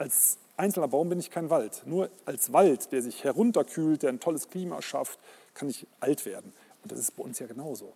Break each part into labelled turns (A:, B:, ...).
A: als einzelner Baum bin ich kein Wald. Nur als Wald, der sich herunterkühlt, der ein tolles Klima schafft, kann ich alt werden. Und das ist bei uns ja genauso.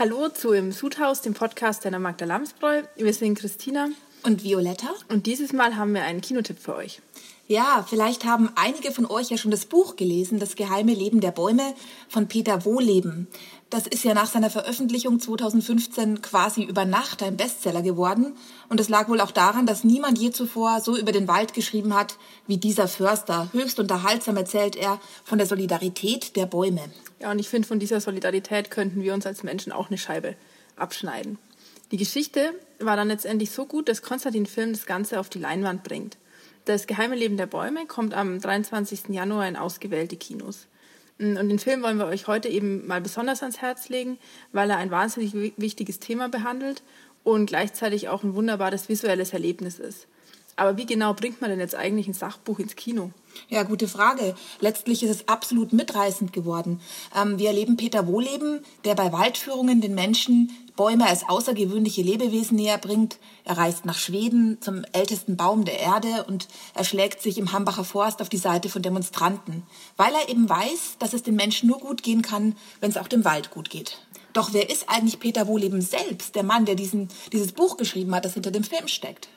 B: Hallo zu Im Sudhaus, dem Podcast der Magda Lamsbräu. Wir sind Christina
C: und Violetta.
B: Und dieses Mal haben wir einen Kinotipp für euch.
C: Ja, vielleicht haben einige von euch ja schon das Buch gelesen, Das geheime Leben der Bäume von Peter Wohleben. Das ist ja nach seiner Veröffentlichung 2015 quasi über Nacht ein Bestseller geworden. Und es lag wohl auch daran, dass niemand je zuvor so über den Wald geschrieben hat wie dieser Förster. Höchst unterhaltsam erzählt er von der Solidarität der Bäume.
B: Ja, und ich finde, von dieser Solidarität könnten wir uns als Menschen auch eine Scheibe abschneiden. Die Geschichte war dann letztendlich so gut, dass Konstantin Film das Ganze auf die Leinwand bringt. Das geheime Leben der Bäume kommt am 23. Januar in ausgewählte Kinos. Mm, und den Film wollen wir euch heute eben mal besonders ans Herz legen, weil er ein wahnsinnig wichtiges Thema behandelt und gleichzeitig auch ein wunderbares visuelles Erlebnis ist. Aber wie genau bringt man denn jetzt eigentlich ein Sachbuch ins Kino?
C: Ja, gute Frage. Letztlich ist es absolut mitreißend geworden. Ähm, wir erleben Peter Wohleben, der bei Waldführungen den Menschen Bäume als außergewöhnliche Lebewesen näher bringt. Er reist nach Schweden zum ältesten Baum der Erde und er schlägt sich im Hambacher Forst auf die Seite von Demonstranten, weil er eben weiß, dass es den Menschen nur gut gehen kann, wenn es auch dem Wald gut geht. Doch wer ist eigentlich Peter Wohleben selbst, der Mann, der diesen, dieses Buch geschrieben hat, das hinter dem Film steckt?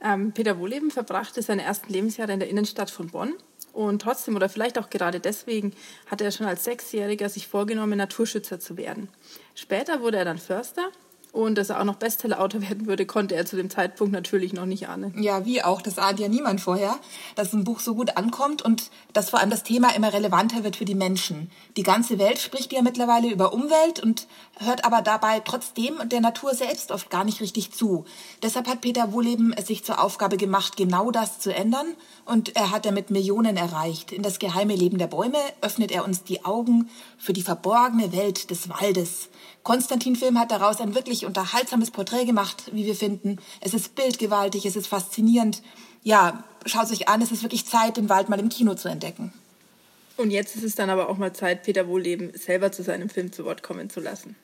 B: Ähm, Peter Wohleben verbrachte seine ersten Lebensjahre in der Innenstadt von Bonn. Und trotzdem oder vielleicht auch gerade deswegen hatte er schon als Sechsjähriger sich vorgenommen, Naturschützer zu werden. Später wurde er dann Förster und dass er auch noch Bestseller-Autor werden würde, konnte er zu dem Zeitpunkt natürlich noch nicht ahnen.
C: Ja, wie auch. Das ahnt ja niemand vorher, dass ein Buch so gut ankommt und dass vor allem das Thema immer relevanter wird für die Menschen. Die ganze Welt spricht ja mittlerweile über Umwelt und hört aber dabei trotzdem der Natur selbst oft gar nicht richtig zu. Deshalb hat Peter Wohleben es sich zur Aufgabe gemacht, genau das zu ändern und er hat damit Millionen erreicht. In das geheime Leben der Bäume öffnet er uns die Augen für die verborgene Welt des Waldes. Konstantin Film hat daraus ein wirklich unterhaltsames Porträt gemacht, wie wir finden. Es ist bildgewaltig, es ist faszinierend. Ja, schaut euch an, es ist wirklich Zeit, den Wald mal im Kino zu entdecken.
B: Und jetzt ist es dann aber auch mal Zeit, Peter Wohleben selber zu seinem Film zu Wort kommen zu lassen.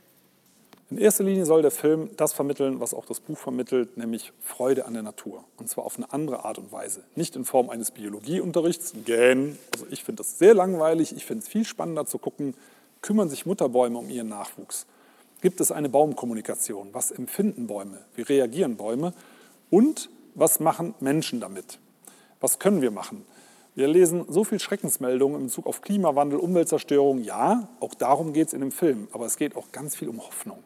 A: In erster Linie soll der Film das vermitteln, was auch das Buch vermittelt, nämlich Freude an der Natur. Und zwar auf eine andere Art und Weise. Nicht in Form eines Biologieunterrichts, gähn. Also ich finde das sehr langweilig. Ich finde es viel spannender zu gucken, kümmern sich Mutterbäume um ihren Nachwuchs. Gibt es eine Baumkommunikation? Was empfinden Bäume? Wie reagieren Bäume? Und was machen Menschen damit? Was können wir machen? Wir lesen so viel Schreckensmeldungen in Bezug auf Klimawandel, Umweltzerstörung. Ja, auch darum geht es in dem Film. Aber es geht auch ganz viel um Hoffnung.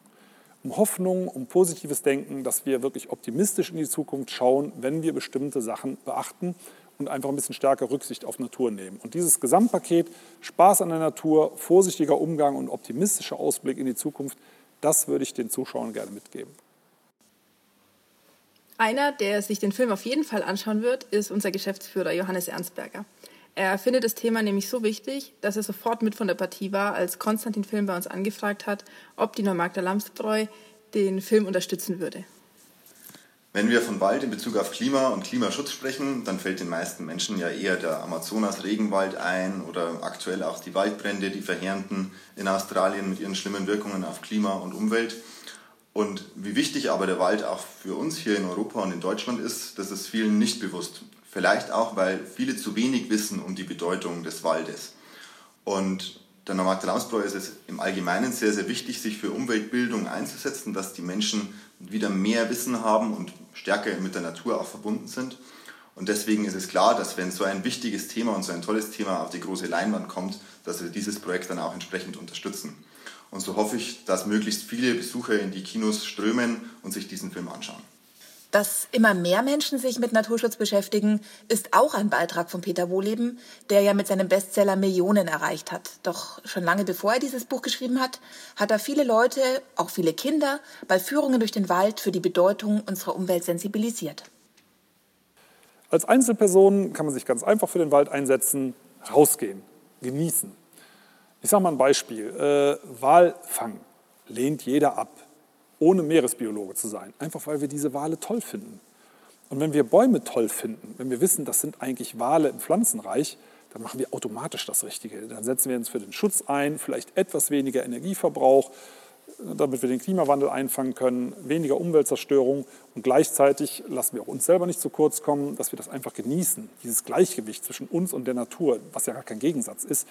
A: Um Hoffnung, um positives Denken, dass wir wirklich optimistisch in die Zukunft schauen, wenn wir bestimmte Sachen beachten und einfach ein bisschen stärker Rücksicht auf Natur nehmen. Und dieses Gesamtpaket, Spaß an der Natur, vorsichtiger Umgang und optimistischer Ausblick in die Zukunft, das würde ich den Zuschauern gerne mitgeben.
B: Einer, der sich den Film auf jeden Fall anschauen wird, ist unser Geschäftsführer Johannes Ernstberger. Er findet das Thema nämlich so wichtig, dass er sofort mit von der Partie war, als Konstantin Film bei uns angefragt hat, ob die Neumarkter Lamsbräu den Film unterstützen würde.
D: Wenn wir von Wald in Bezug auf Klima und Klimaschutz sprechen, dann fällt den meisten Menschen ja eher der Amazonas-Regenwald ein oder aktuell auch die Waldbrände, die verheerenden in Australien mit ihren schlimmen Wirkungen auf Klima und Umwelt. Und wie wichtig aber der Wald auch für uns hier in Europa und in Deutschland ist, das ist vielen nicht bewusst. Vielleicht auch, weil viele zu wenig wissen um die Bedeutung des Waldes. Und der Normalte Lamsbräu ist es im Allgemeinen sehr, sehr wichtig, sich für Umweltbildung einzusetzen, dass die Menschen wieder mehr Wissen haben und stärker mit der Natur auch verbunden sind. Und deswegen ist es klar, dass wenn so ein wichtiges Thema und so ein tolles Thema auf die große Leinwand kommt, dass wir dieses Projekt dann auch entsprechend unterstützen. Und so hoffe ich, dass möglichst viele Besucher in die Kinos strömen und sich diesen Film anschauen.
C: Dass immer mehr Menschen sich mit Naturschutz beschäftigen, ist auch ein Beitrag von Peter Wohleben, der ja mit seinem Bestseller Millionen erreicht hat. Doch schon lange bevor er dieses Buch geschrieben hat, hat er viele Leute, auch viele Kinder, bei Führungen durch den Wald für die Bedeutung unserer Umwelt sensibilisiert.
A: Als Einzelperson kann man sich ganz einfach für den Wald einsetzen, rausgehen, genießen. Ich sage mal ein Beispiel. Äh, Walfang lehnt jeder ab. Ohne Meeresbiologe zu sein. Einfach weil wir diese Wale toll finden. Und wenn wir Bäume toll finden, wenn wir wissen, das sind eigentlich Wale im Pflanzenreich, dann machen wir automatisch das Richtige. Dann setzen wir uns für den Schutz ein, vielleicht etwas weniger Energieverbrauch, damit wir den Klimawandel einfangen können, weniger Umweltzerstörung und gleichzeitig lassen wir auch uns selber nicht zu kurz kommen, dass wir das einfach genießen, dieses Gleichgewicht zwischen uns und der Natur, was ja gar kein Gegensatz ist.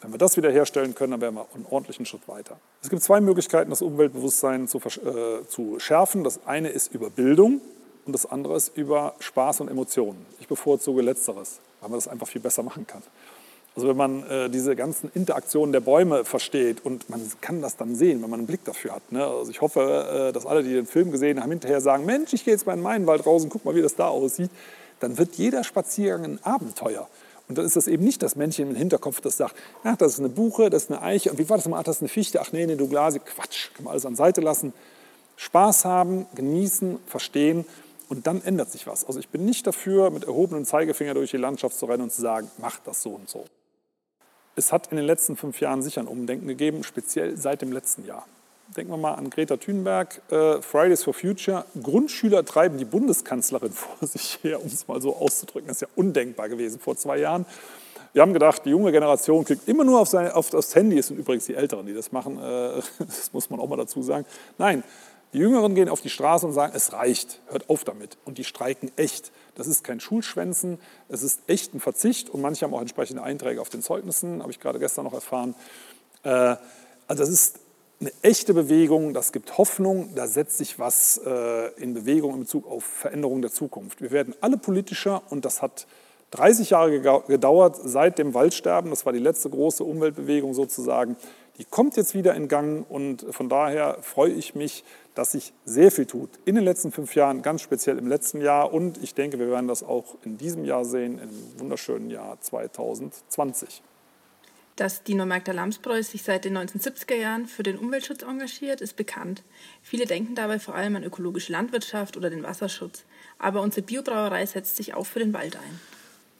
A: Wenn wir das wiederherstellen können, dann wären wir einen ordentlichen Schritt weiter. Es gibt zwei Möglichkeiten, das Umweltbewusstsein zu, äh, zu schärfen. Das eine ist über Bildung und das andere ist über Spaß und Emotionen. Ich bevorzuge Letzteres, weil man das einfach viel besser machen kann. Also wenn man äh, diese ganzen Interaktionen der Bäume versteht und man kann das dann sehen, wenn man einen Blick dafür hat. Ne? Also ich hoffe, äh, dass alle, die den Film gesehen haben, hinterher sagen, Mensch, ich gehe jetzt mal in meinen Wald raus und guck mal, wie das da aussieht. Dann wird jeder Spaziergang ein Abenteuer. Und dann ist das eben nicht das Männchen im Hinterkopf, das sagt, ach, das ist eine Buche, das ist eine Eiche. Und wie war das mal? Ach, das ist eine Fichte. Ach nee, eine Douglasie. Quatsch, kann man alles an Seite lassen. Spaß haben, genießen, verstehen und dann ändert sich was. Also ich bin nicht dafür, mit erhobenem Zeigefinger durch die Landschaft zu rennen und zu sagen, mach das so und so es hat in den letzten fünf Jahren sicher ein Umdenken gegeben, speziell seit dem letzten Jahr. Denken wir mal an Greta Thunberg, äh, Fridays for Future. Grundschüler treiben die Bundeskanzlerin vor sich her, um es mal so auszudrücken. Das ist ja undenkbar gewesen vor zwei Jahren. Wir haben gedacht, die junge Generation kriegt immer nur auf, sein, auf das Handy. Es sind übrigens die Älteren, die das machen. Äh, das muss man auch mal dazu sagen. Nein, die Jüngeren gehen auf die Straße und sagen, es reicht, hört auf damit. Und die streiken echt. Das ist kein Schulschwänzen, es ist echt ein Verzicht und manche haben auch entsprechende Einträge auf den Zeugnissen, habe ich gerade gestern noch erfahren. Äh, also das ist eine echte Bewegung, das gibt Hoffnung, da setzt sich was äh, in Bewegung in Bezug auf Veränderung der Zukunft. Wir werden alle politischer und das hat 30 Jahre gedauert seit dem Waldsterben, das war die letzte große Umweltbewegung sozusagen. Die kommt jetzt wieder in Gang und von daher freue ich mich, dass sich sehr viel tut in den letzten fünf Jahren, ganz speziell im letzten Jahr. Und ich denke, wir werden das auch in diesem Jahr sehen, im wunderschönen Jahr 2020.
B: Dass Dino Magda Lamsbräu sich seit den 1970er Jahren für den Umweltschutz engagiert, ist bekannt. Viele denken dabei vor allem an ökologische Landwirtschaft oder den Wasserschutz. Aber unsere Biobrauerei setzt sich auch für den Wald ein.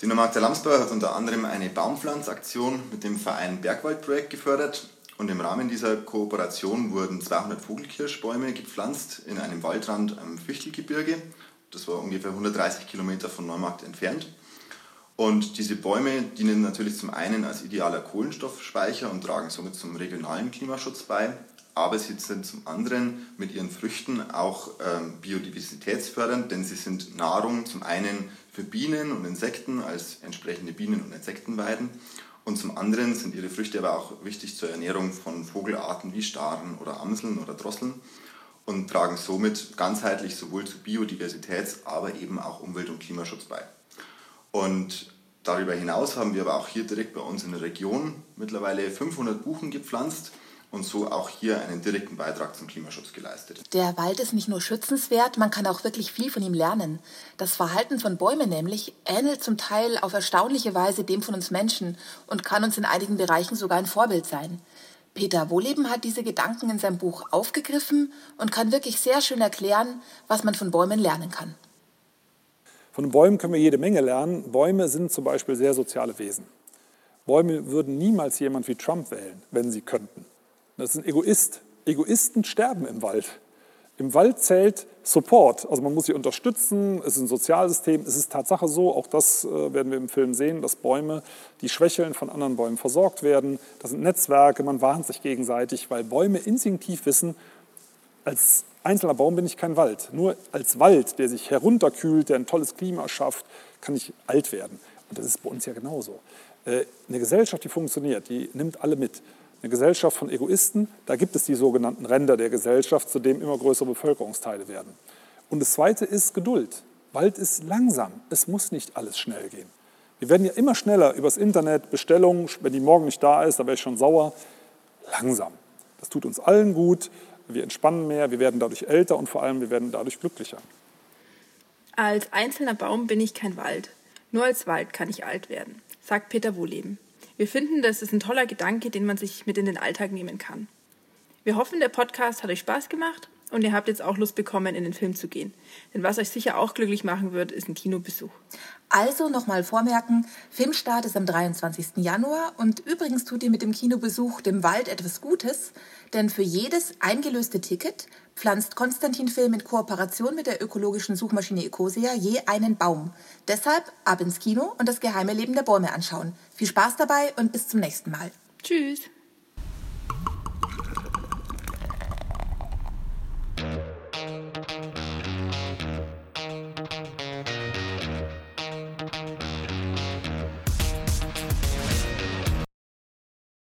D: Dino Magda Lamsbräu hat unter anderem eine Baumpflanzaktion mit dem Verein Bergwaldprojekt gefördert und im Rahmen dieser Kooperation wurden 200 Vogelkirschbäume gepflanzt in einem Waldrand am Fichtelgebirge. Das war ungefähr 130 Kilometer von Neumarkt entfernt. Und diese Bäume dienen natürlich zum einen als idealer Kohlenstoffspeicher und tragen somit zum regionalen Klimaschutz bei, aber sie sind zum anderen mit ihren Früchten auch ähm, biodiversitätsfördernd, denn sie sind Nahrung zum einen für Bienen und Insekten als entsprechende Bienen- und Insektenweiden und zum anderen sind ihre Früchte aber auch wichtig zur Ernährung von Vogelarten wie Staren oder Amseln oder Drosseln und tragen somit ganzheitlich sowohl zu Biodiversitäts-, aber eben auch Umwelt- und Klimaschutz bei. Und darüber hinaus haben wir aber auch hier direkt bei uns in der Region mittlerweile 500 Buchen gepflanzt und so auch hier einen direkten Beitrag zum Klimaschutz geleistet.
C: Der Wald ist nicht nur schützenswert, man kann auch wirklich viel von ihm lernen. Das Verhalten von Bäumen nämlich ähnelt zum Teil auf erstaunliche Weise dem von uns Menschen und kann uns in einigen Bereichen sogar ein Vorbild sein. Peter Wohleben hat diese Gedanken in seinem Buch aufgegriffen und kann wirklich sehr schön erklären, was man von Bäumen lernen kann.
A: Von Bäumen können wir jede Menge lernen. Bäume sind zum Beispiel sehr soziale Wesen. Bäume würden niemals jemand wie Trump wählen, wenn sie könnten. Das ist ein Egoist. Egoisten sterben im Wald. Im Wald zählt Support, also man muss sie unterstützen, es ist ein Sozialsystem, es ist Tatsache so, auch das äh, werden wir im Film sehen, dass Bäume, die schwächeln, von anderen Bäumen versorgt werden. Das sind Netzwerke, man warnt sich gegenseitig, weil Bäume instinktiv wissen, als einzelner Baum bin ich kein Wald. Nur als Wald, der sich herunterkühlt, der ein tolles Klima schafft, kann ich alt werden. Und das ist bei uns ja genauso. Äh, eine Gesellschaft, die funktioniert, die nimmt alle mit eine Gesellschaft von Egoisten, da gibt es die sogenannten Ränder der Gesellschaft, zu dem immer größere Bevölkerungsteile werden. Und das Zweite ist Geduld. Wald ist langsam, es muss nicht alles schnell gehen. Wir werden ja immer schneller übers Internet, Bestellungen, wenn die morgen nicht da ist, da wäre ich schon sauer. Langsam. Das tut uns allen gut, wir entspannen mehr, wir werden dadurch älter und vor allem wir werden dadurch glücklicher.
B: Als einzelner Baum bin ich kein Wald. Nur als Wald kann ich alt werden, sagt Peter Wohleben. Wir finden, das ist ein toller Gedanke, den man sich mit in den Alltag nehmen kann. Wir hoffen, der Podcast hat euch Spaß gemacht und ihr habt jetzt auch Lust bekommen, in den Film zu gehen. Denn was euch sicher auch glücklich machen wird, ist ein Kinobesuch.
C: Also nochmal vormerken, Filmstart ist am 23. Januar und übrigens tut ihr mit dem Kinobesuch dem Wald etwas Gutes, denn für jedes eingelöste Ticket pflanzt Konstantin Film in Kooperation mit der ökologischen Suchmaschine Ecosia je einen Baum. Deshalb ab ins Kino und das geheime Leben der Bäume anschauen. Viel Spaß dabei und bis zum nächsten Mal.
B: Tschüss.